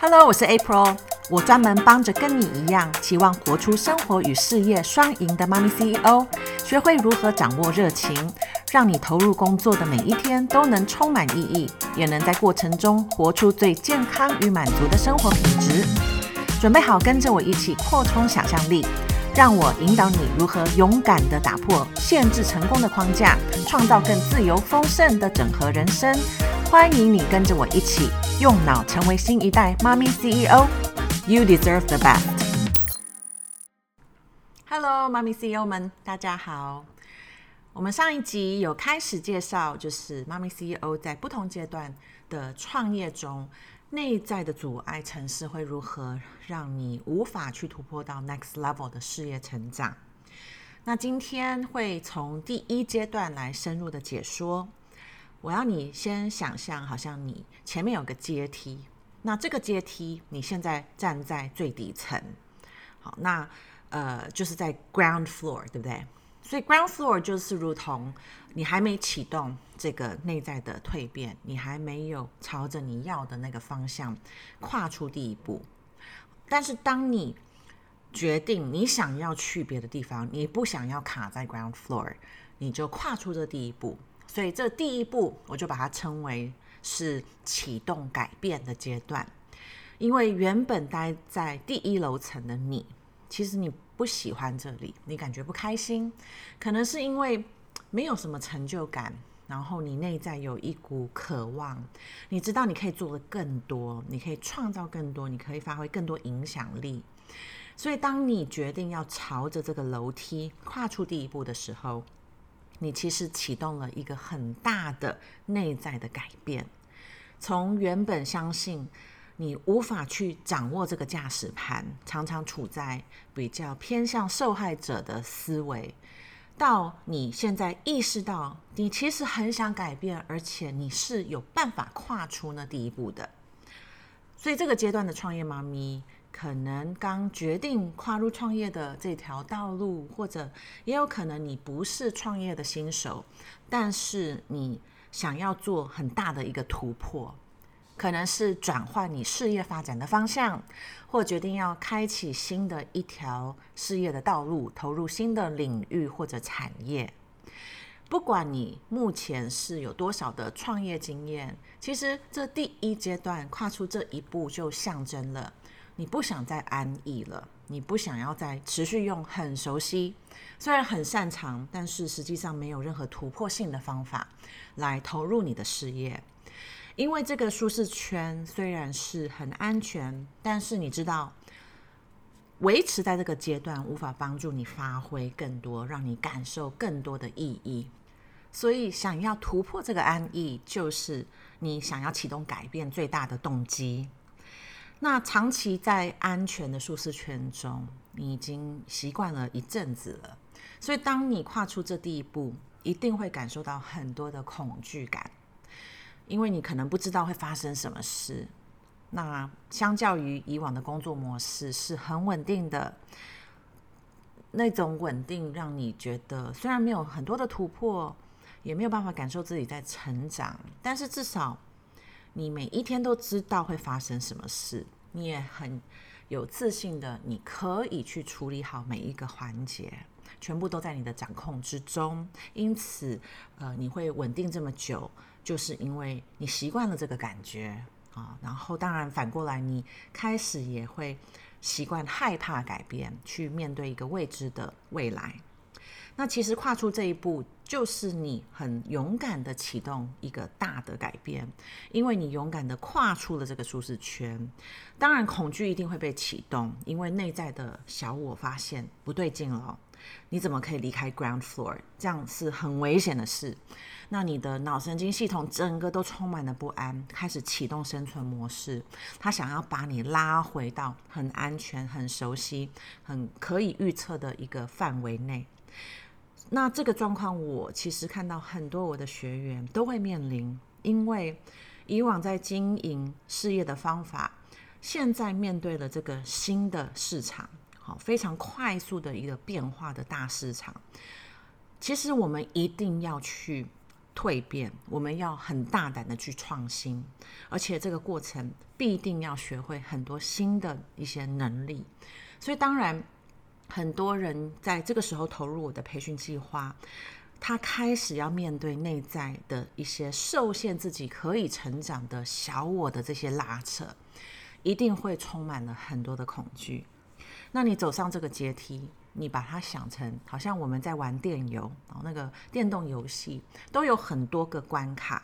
Hello，我是 April，我专门帮着跟你一样期望活出生活与事业双赢的妈咪 CEO，学会如何掌握热情，让你投入工作的每一天都能充满意义，也能在过程中活出最健康与满足的生活品质。准备好跟着我一起扩充想象力，让我引导你如何勇敢地打破限制成功的框架，创造更自由丰盛的整合人生。欢迎你跟着我一起用脑成为新一代妈咪 CEO。You deserve the best。Hello，妈咪 CEO 们，大家好。我们上一集有开始介绍，就是妈咪 CEO 在不同阶段的创业中，内在的阻碍程式会如何让你无法去突破到 next level 的事业成长。那今天会从第一阶段来深入的解说。我要你先想象，好像你前面有个阶梯，那这个阶梯你现在站在最底层，好，那呃就是在 ground floor，对不对？所以 ground floor 就是如同你还没启动这个内在的蜕变，你还没有朝着你要的那个方向跨出第一步。但是当你决定你想要去别的地方，你不想要卡在 ground floor，你就跨出这第一步。所以这第一步，我就把它称为是启动改变的阶段。因为原本待在第一楼层的你，其实你不喜欢这里，你感觉不开心，可能是因为没有什么成就感，然后你内在有一股渴望，你知道你可以做得更多，你可以创造更多，你可以发挥更多影响力。所以当你决定要朝着这个楼梯跨出第一步的时候，你其实启动了一个很大的内在的改变，从原本相信你无法去掌握这个驾驶盘，常常处在比较偏向受害者的思维，到你现在意识到你其实很想改变，而且你是有办法跨出那第一步的。所以这个阶段的创业妈咪。可能刚决定跨入创业的这条道路，或者也有可能你不是创业的新手，但是你想要做很大的一个突破，可能是转换你事业发展的方向，或决定要开启新的一条事业的道路，投入新的领域或者产业。不管你目前是有多少的创业经验，其实这第一阶段跨出这一步，就象征了。你不想再安逸了，你不想要再持续用很熟悉，虽然很擅长，但是实际上没有任何突破性的方法来投入你的事业。因为这个舒适圈虽然是很安全，但是你知道，维持在这个阶段无法帮助你发挥更多，让你感受更多的意义。所以，想要突破这个安逸，就是你想要启动改变最大的动机。那长期在安全的舒适圈中，你已经习惯了一阵子了，所以当你跨出这第一步，一定会感受到很多的恐惧感，因为你可能不知道会发生什么事。那相较于以往的工作模式是很稳定的，那种稳定让你觉得虽然没有很多的突破，也没有办法感受自己在成长，但是至少。你每一天都知道会发生什么事，你也很有自信的，你可以去处理好每一个环节，全部都在你的掌控之中。因此，呃，你会稳定这么久，就是因为你习惯了这个感觉啊。然后，当然反过来，你开始也会习惯害怕改变，去面对一个未知的未来。那其实跨出这一步，就是你很勇敢的启动一个大的改变，因为你勇敢的跨出了这个舒适圈。当然，恐惧一定会被启动，因为内在的小我发现不对劲了。你怎么可以离开 ground floor？这样是很危险的事。那你的脑神经系统整个都充满了不安，开始启动生存模式。他想要把你拉回到很安全、很熟悉、很可以预测的一个范围内。那这个状况，我其实看到很多我的学员都会面临，因为以往在经营事业的方法，现在面对了这个新的市场，好，非常快速的一个变化的大市场，其实我们一定要去蜕变，我们要很大胆的去创新，而且这个过程必定要学会很多新的一些能力。所以，当然，很多人在这个时候投入我的培训计划，他开始要面对内在的一些受限自己可以成长的小我的这些拉扯，一定会充满了很多的恐惧。那你走上这个阶梯，你把它想成好像我们在玩电游，那个电动游戏都有很多个关卡，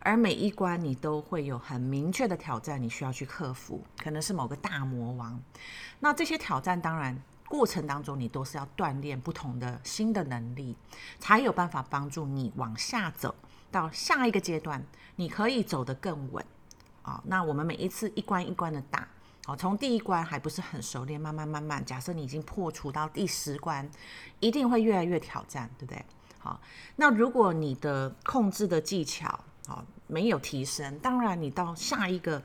而每一关你都会有很明确的挑战，你需要去克服，可能是某个大魔王。那这些挑战当然过程当中，你都是要锻炼不同的新的能力，才有办法帮助你往下走到下一个阶段，你可以走得更稳啊。那我们每一次一关一关的打。好，从第一关还不是很熟练，慢慢慢慢，假设你已经破除到第十关，一定会越来越挑战，对不对？好，那如果你的控制的技巧好没有提升，当然你到下一个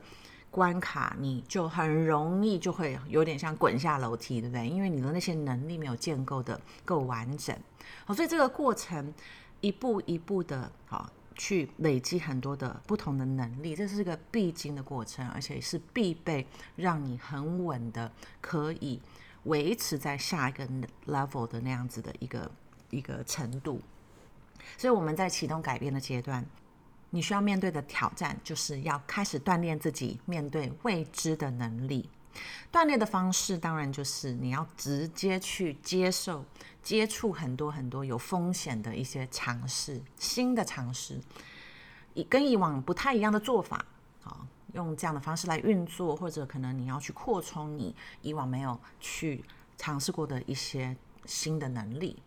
关卡，你就很容易就会有点像滚下楼梯，对不对？因为你的那些能力没有建构的够完整，好，所以这个过程一步一步的，好。去累积很多的不同的能力，这是个必经的过程，而且是必备，让你很稳的可以维持在下一个 level 的那样子的一个一个程度。所以我们在启动改变的阶段，你需要面对的挑战，就是要开始锻炼自己面对未知的能力。锻炼的方式当然就是你要直接去接受。接触很多很多有风险的一些尝试，新的尝试，以跟以往不太一样的做法，啊，用这样的方式来运作，或者可能你要去扩充你以往没有去尝试过的一些新的能力，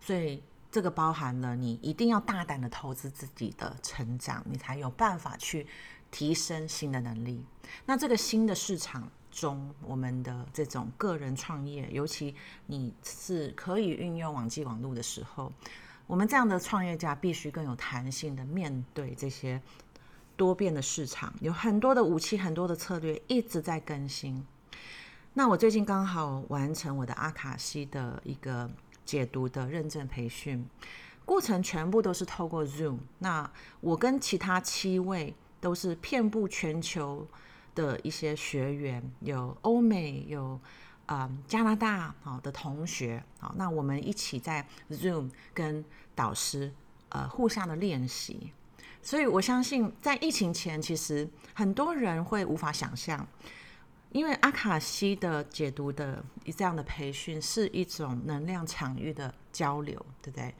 所以这个包含了你一定要大胆的投资自己的成长，你才有办法去提升新的能力。那这个新的市场。中，我们的这种个人创业，尤其你是可以运用网际网路的时候，我们这样的创业家必须更有弹性的面对这些多变的市场，有很多的武器，很多的策略一直在更新。那我最近刚好完成我的阿卡西的一个解读的认证培训，过程全部都是透过 Zoom。那我跟其他七位都是遍布全球。的一些学员有欧美有啊、加拿大好的同学好，那我们一起在 Zoom 跟导师呃互相的练习，所以我相信在疫情前，其实很多人会无法想象，因为阿卡西的解读的这样的培训是一种能量场域的交流，对不对？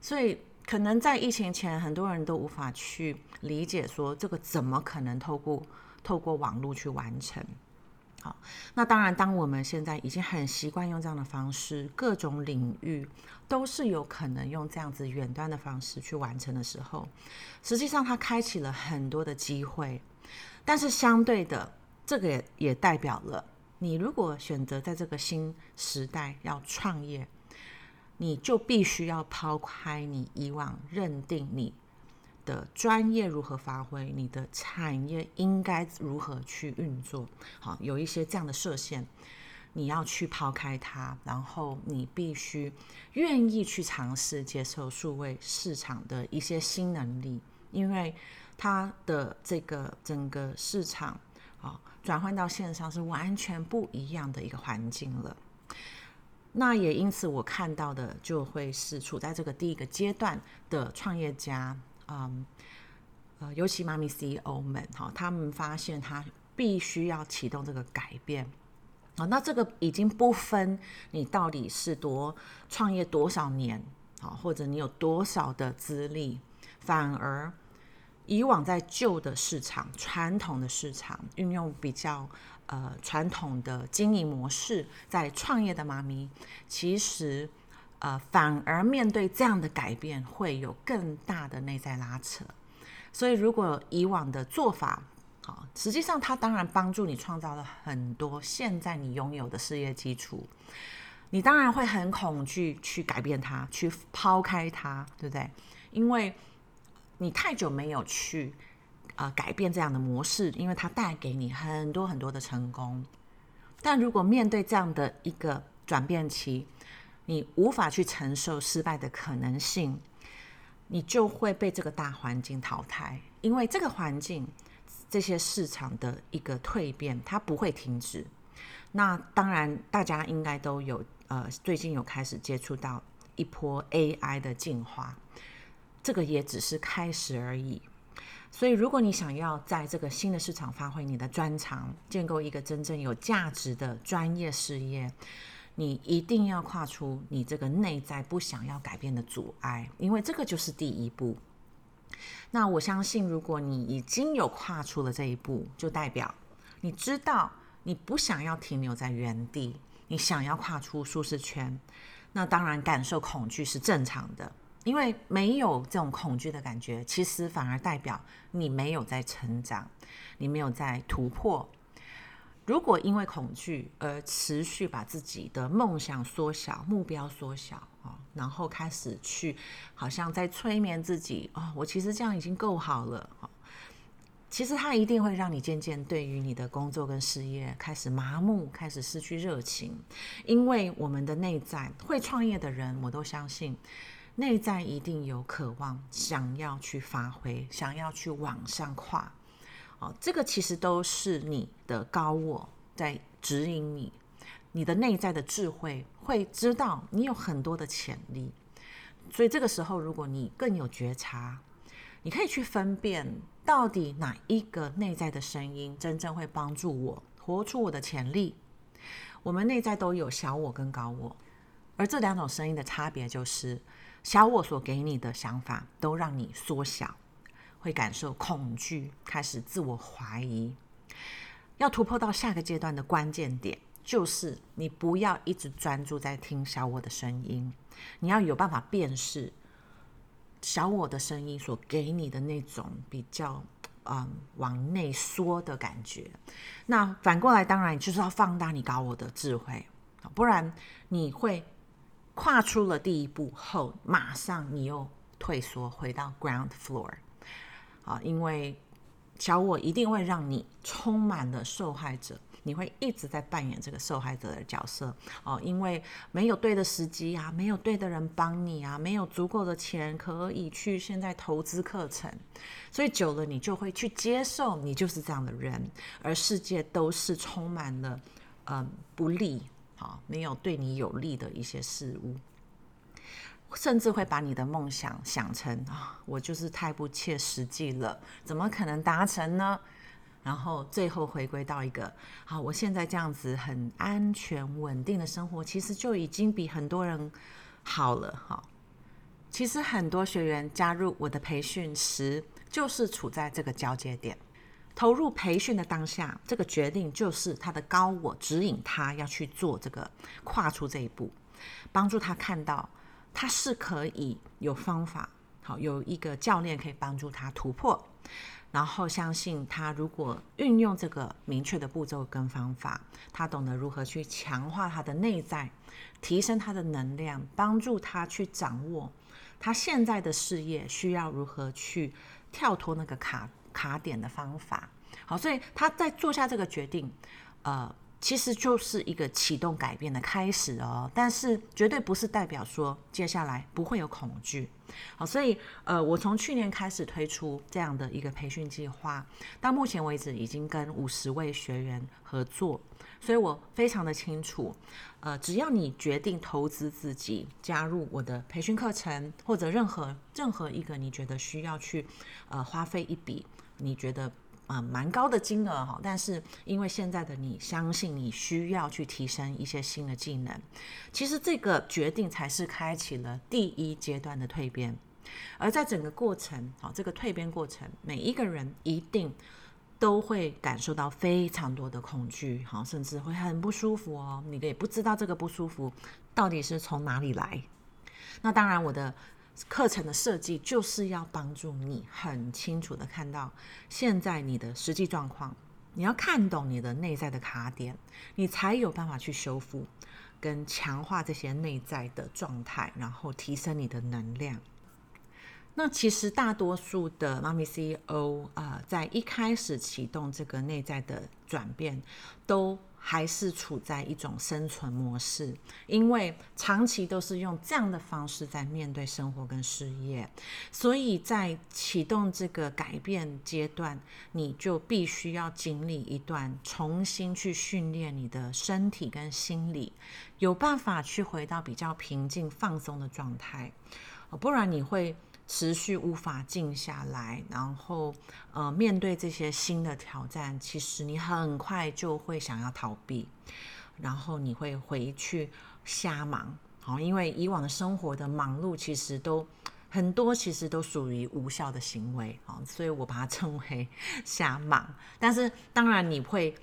所以可能在疫情前，很多人都无法去理解说这个怎么可能透过。透过网络去完成，好，那当然，当我们现在已经很习惯用这样的方式，各种领域都是有可能用这样子远端的方式去完成的时候，实际上它开启了很多的机会，但是相对的，这个也也代表了，你如果选择在这个新时代要创业，你就必须要抛开你以往认定你。的专业如何发挥？你的产业应该如何去运作？好，有一些这样的设限，你要去抛开它，然后你必须愿意去尝试接受数位市场的一些新能力，因为它的这个整个市场啊，转换到线上是完全不一样的一个环境了。那也因此，我看到的就会是处在这个第一个阶段的创业家。嗯，呃，尤其妈咪 CEO 们哈，他们发现他必须要启动这个改变啊。那这个已经不分你到底是多创业多少年啊，或者你有多少的资历，反而以往在旧的市场、传统的市场运用比较呃传统的经营模式，在创业的妈咪，其实。呃，反而面对这样的改变，会有更大的内在拉扯。所以，如果以往的做法，好，实际上它当然帮助你创造了很多现在你拥有的事业基础。你当然会很恐惧去改变它，去抛开它，对不对？因为你太久没有去呃改变这样的模式，因为它带给你很多很多的成功。但如果面对这样的一个转变期，你无法去承受失败的可能性，你就会被这个大环境淘汰，因为这个环境这些市场的一个蜕变，它不会停止。那当然，大家应该都有呃，最近有开始接触到一波 AI 的进化，这个也只是开始而已。所以，如果你想要在这个新的市场发挥你的专长，建构一个真正有价值的专业事业，你一定要跨出你这个内在不想要改变的阻碍，因为这个就是第一步。那我相信，如果你已经有跨出了这一步，就代表你知道你不想要停留在原地，你想要跨出舒适圈。那当然，感受恐惧是正常的。因为没有这种恐惧的感觉，其实反而代表你没有在成长，你没有在突破。如果因为恐惧而持续把自己的梦想缩小、目标缩小啊，然后开始去好像在催眠自己啊，我其实这样已经够好了。其实它一定会让你渐渐对于你的工作跟事业开始麻木，开始失去热情。因为我们的内在会创业的人，我都相信。内在一定有渴望，想要去发挥，想要去往上跨，哦，这个其实都是你的高我在指引你，你的内在的智慧会知道你有很多的潜力，所以这个时候，如果你更有觉察，你可以去分辨到底哪一个内在的声音真正会帮助我活出我的潜力。我们内在都有小我跟高我，而这两种声音的差别就是。小我所给你的想法都让你缩小，会感受恐惧，开始自我怀疑。要突破到下个阶段的关键点，就是你不要一直专注在听小我的声音，你要有办法辨识小我的声音所给你的那种比较嗯往内缩的感觉。那反过来，当然就是要放大你高我的智慧，不然你会。跨出了第一步后，马上你又退缩回到 ground floor 啊，因为小我一定会让你充满了受害者，你会一直在扮演这个受害者的角色哦，因为没有对的时机啊，没有对的人帮你啊，没有足够的钱可以去现在投资课程，所以久了你就会去接受你就是这样的人，而世界都是充满了嗯不利。没有对你有利的一些事物，甚至会把你的梦想想成啊，我就是太不切实际了，怎么可能达成呢？然后最后回归到一个，好，我现在这样子很安全稳定的生活，其实就已经比很多人好了。哈，其实很多学员加入我的培训时，就是处在这个交接点。投入培训的当下，这个决定就是他的高我指引他要去做这个跨出这一步，帮助他看到他是可以有方法，好，有一个教练可以帮助他突破，然后相信他如果运用这个明确的步骤跟方法，他懂得如何去强化他的内在，提升他的能量，帮助他去掌握他现在的事业需要如何去跳脱那个卡。卡点的方法，好，所以他在做下这个决定，呃，其实就是一个启动改变的开始哦。但是绝对不是代表说接下来不会有恐惧，好，所以呃，我从去年开始推出这样的一个培训计划，到目前为止已经跟五十位学员合作，所以我非常的清楚，呃，只要你决定投资自己，加入我的培训课程，或者任何任何一个你觉得需要去呃花费一笔。你觉得啊、呃、蛮高的金额哈，但是因为现在的你相信你需要去提升一些新的技能，其实这个决定才是开启了第一阶段的蜕变。而在整个过程，好，这个蜕变过程，每一个人一定都会感受到非常多的恐惧，好，甚至会很不舒服哦。你也不知道这个不舒服到底是从哪里来。那当然，我的。课程的设计就是要帮助你很清楚的看到现在你的实际状况，你要看懂你的内在的卡点，你才有办法去修复跟强化这些内在的状态，然后提升你的能量。那其实大多数的妈咪 CEO 啊、在一开始启动这个内在的转变，都还是处在一种生存模式，因为长期都是用这样的方式在面对生活跟事业，所以在启动这个改变阶段，你就必须要经历一段重新去训练你的身体跟心理，有办法去回到比较平静放松的状态，不然你会。持续无法静下来，然后呃，面对这些新的挑战，其实你很快就会想要逃避，然后你会回去瞎忙，好，因为以往的生活的忙碌其实都很多，其实都属于无效的行为啊，所以我把它称为瞎忙。但是当然你会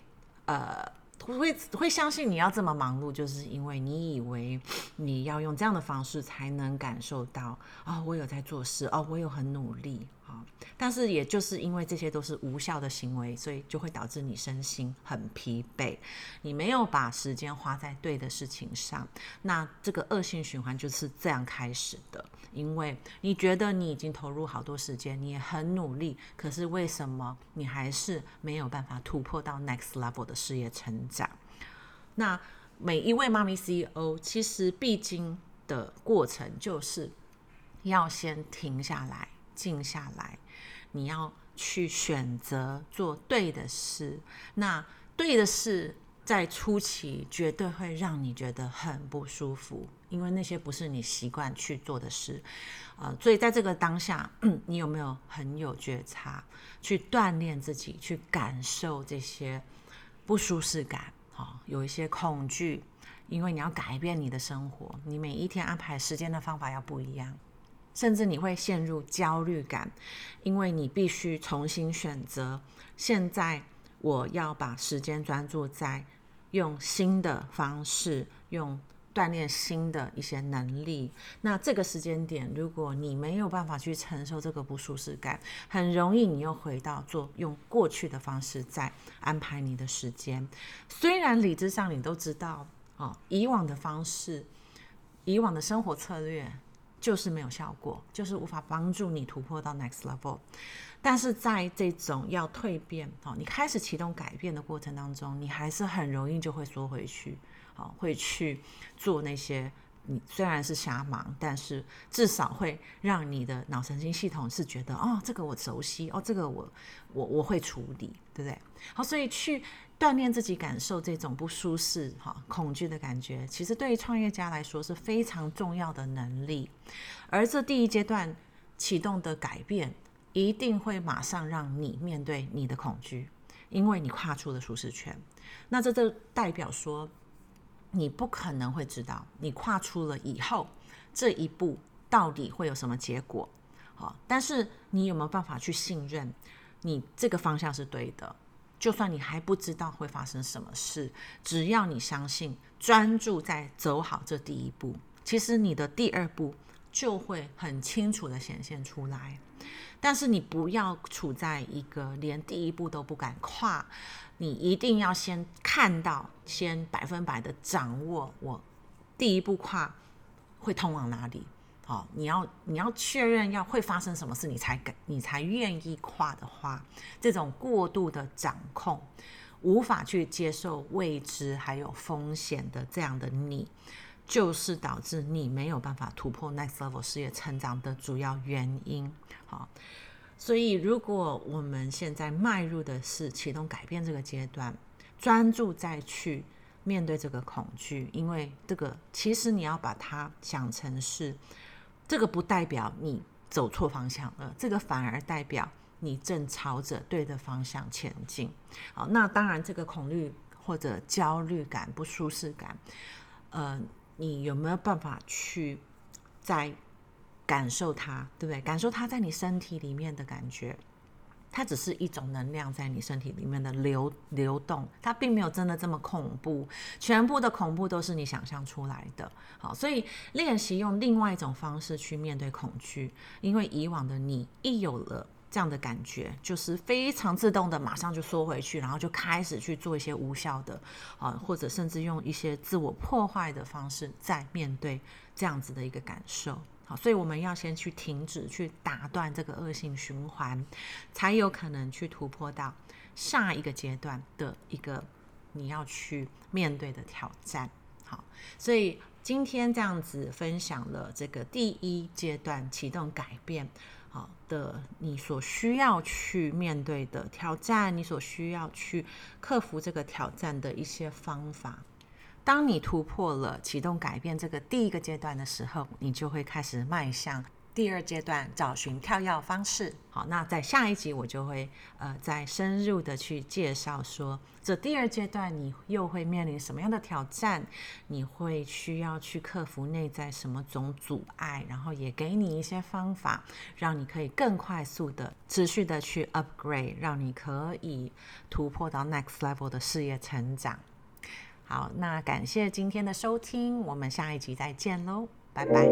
呃。不会会相信你要这么忙碌，就是因为你以为你要用这样的方式才能感受到啊、哦，我有在做事哦，我有很努力。啊、但是也就是因为这些都是无效的行为，所以就会导致你身心很疲惫，你没有把时间花在对的事情上，那这个恶性循环就是这样开始的。因为你觉得你已经投入好多时间，你也很努力，可是为什么你还是没有办法突破到 next level 的事业成长？那每一位妈咪 CEO 其实必经的过程，就是要先停下来，静下来，你要去选择做对的事。那对的事。在初期绝对会让你觉得很不舒服，因为那些不是你习惯去做的事，呃，所以在这个当下，你有没有很有觉察，去锻炼自己，去感受这些不舒适感？哦，有一些恐惧，因为你要改变你的生活，你每一天安排时间的方法要不一样，甚至你会陷入焦虑感，因为你必须重新选择。现在我要把时间专注在。用新的方式，用锻炼新的一些能力。那这个时间点，如果你没有办法去承受这个不舒适感，很容易你又回到做用过去的方式在安排你的时间。虽然理智上你都知道，哦，以往的方式，以往的生活策略就是没有效果，就是无法帮助你突破到 next level。但是在这种要蜕变，哦，你开始启动改变的过程当中，你还是很容易就会缩回去，哦，会去做那些你虽然是瞎忙，但是至少会让你的脑神经系统是觉得，哦，这个我熟悉，哦，这个我我我会处理，对不对？好，所以去锻炼自己，感受这种不舒适、哈恐惧的感觉，其实对于创业家来说是非常重要的能力。而这第一阶段启动的改变。一定会马上让你面对你的恐惧，因为你跨出了舒适圈。那这就代表说，你不可能会知道你跨出了以后这一步到底会有什么结果。好，但是你有没有办法去信任你这个方向是对的？就算你还不知道会发生什么事，只要你相信，专注在走好这第一步，其实你的第二步就会很清楚的显现出来。但是你不要处在一个连第一步都不敢跨，你一定要先看到，先百分百的掌握我第一步跨会通往哪里。哦，你要你要确认要会发生什么事，你才敢你才愿意跨的话，这种过度的掌控，无法去接受未知还有风险的这样的你，就是导致你没有办法突破 next level 事业成长的主要原因。好，所以如果我们现在迈入的是启动改变这个阶段，专注再去面对这个恐惧，因为这个其实你要把它想成是，这个不代表你走错方向了，这个反而代表你正朝着对的方向前进。好，那当然这个恐惧或者焦虑感、不舒适感，呃。你有没有办法去在感受它，对不对？感受它在你身体里面的感觉，它只是一种能量在你身体里面的流流动，它并没有真的这么恐怖。全部的恐怖都是你想象出来的。好，所以练习用另外一种方式去面对恐惧，因为以往的你一有了。这样的感觉就是非常自动的，马上就缩回去，然后就开始去做一些无效的啊，或者甚至用一些自我破坏的方式在面对这样子的一个感受好，所以我们要先去停止，去打断这个恶性循环，才有可能去突破到下一个阶段的一个你要去面对的挑战。好，所以今天这样子分享了这个第一阶段启动改变，好的，你所需要去面对的挑战，你所需要去克服这个挑战的一些方法。当你突破了启动改变这个第一个阶段的时候，你就会开始迈向第二阶段，找寻跳跃方式。好，那在下一集我就会呃再深入的去介绍说，这第二阶段你又会面临什么样的挑战？你会需要去克服内在什么种阻碍？然后也给你一些方法，让你可以更快速的持续的去 upgrade，让你可以突破到 next level 的事业成长。好，那感谢今天的收听，我们下一集再见喽，拜拜。